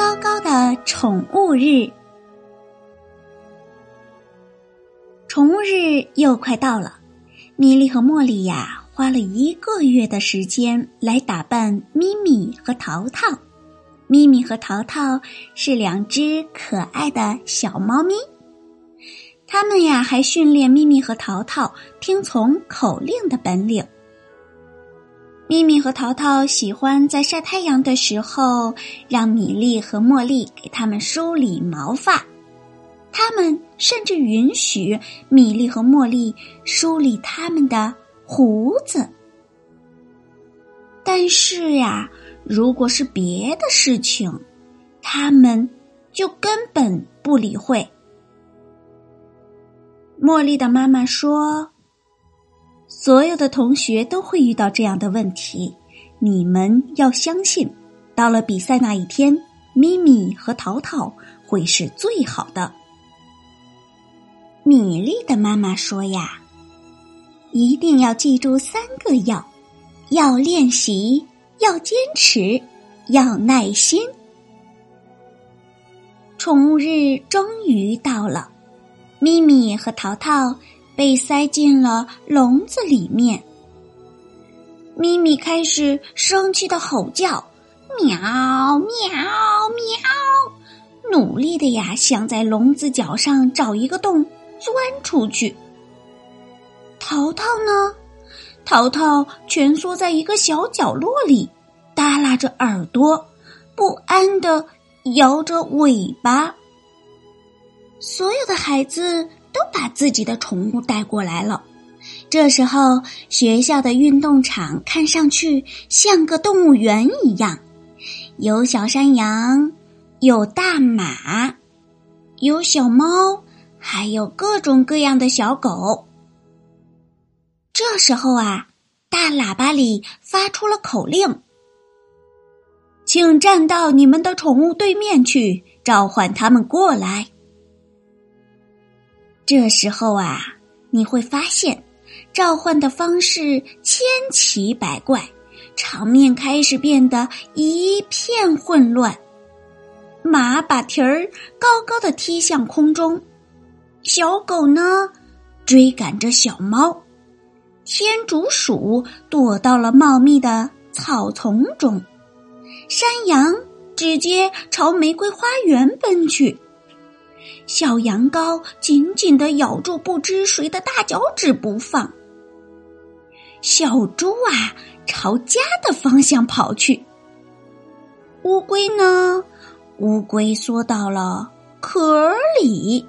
糟糕的宠物日，宠物日又快到了。米莉和茉莉呀，花了一个月的时间来打扮咪咪和淘淘。咪咪和淘淘是两只可爱的小猫咪，他们呀还训练咪咪和淘淘听从口令的本领。咪咪和淘淘喜欢在晒太阳的时候，让米粒和茉莉给他们梳理毛发。他们甚至允许米粒和茉莉梳理他们的胡子。但是呀，如果是别的事情，他们就根本不理会。茉莉的妈妈说。所有的同学都会遇到这样的问题，你们要相信，到了比赛那一天，咪咪和淘淘会是最好的。米粒的妈妈说呀，一定要记住三个要：要练习，要坚持，要耐心。宠物日终于到了，咪咪和淘淘。被塞进了笼子里面。咪咪开始生气的吼叫，喵喵喵，努力的呀想在笼子角上找一个洞钻出去。淘淘呢？淘淘蜷缩在一个小角落里，耷拉着耳朵，不安的摇着尾巴。所有的孩子。都把自己的宠物带过来了。这时候，学校的运动场看上去像个动物园一样，有小山羊，有大马，有小猫，还有各种各样的小狗。这时候啊，大喇叭里发出了口令：“请站到你们的宠物对面去，召唤他们过来。”这时候啊，你会发现，召唤的方式千奇百怪，场面开始变得一片混乱。马把蹄儿高高的踢向空中，小狗呢追赶着小猫，天竺鼠躲到了茂密的草丛中，山羊直接朝玫瑰花园奔去。小羊羔紧紧的咬住不知谁的大脚趾不放。小猪啊，朝家的方向跑去。乌龟呢？乌龟缩到了壳里。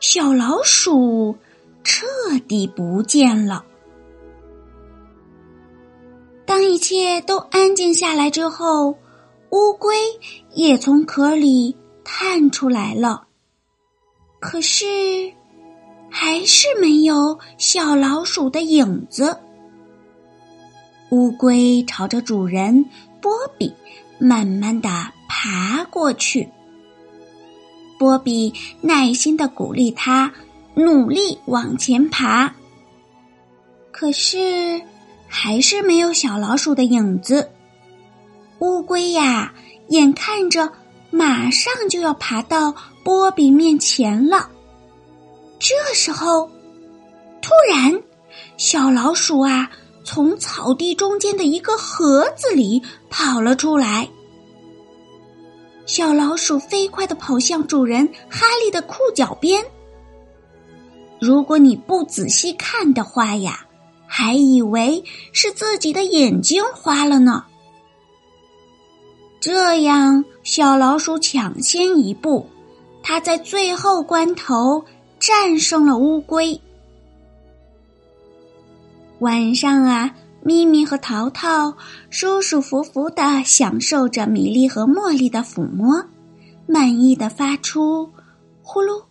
小老鼠彻底不见了。当一切都安静下来之后，乌龟也从壳里。探出来了，可是还是没有小老鼠的影子。乌龟朝着主人波比慢慢的爬过去。波比耐心的鼓励他努力往前爬，可是还是没有小老鼠的影子。乌龟呀，眼看着。马上就要爬到波比面前了，这时候，突然，小老鼠啊，从草地中间的一个盒子里跑了出来。小老鼠飞快的跑向主人哈利的裤脚边。如果你不仔细看的话呀，还以为是自己的眼睛花了呢。这样，小老鼠抢先一步，它在最后关头战胜了乌龟。晚上啊，咪咪和淘淘舒舒服服的享受着米粒和茉莉的抚摸，满意的发出呼噜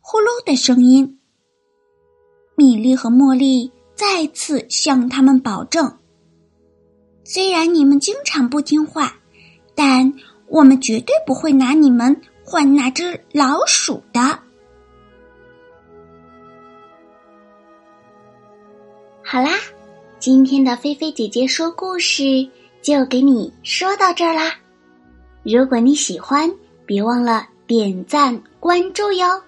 呼噜的声音。米粒和茉莉再次向他们保证：“虽然你们经常不听话，但我们绝对不会拿你们换那只老鼠的。”好啦，今天的菲菲姐姐说故事就给你说到这儿啦。如果你喜欢，别忘了点赞关注哟。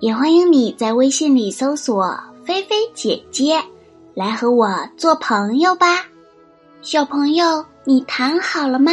也欢迎你在微信里搜索“菲菲姐姐”，来和我做朋友吧。小朋友，你躺好了吗？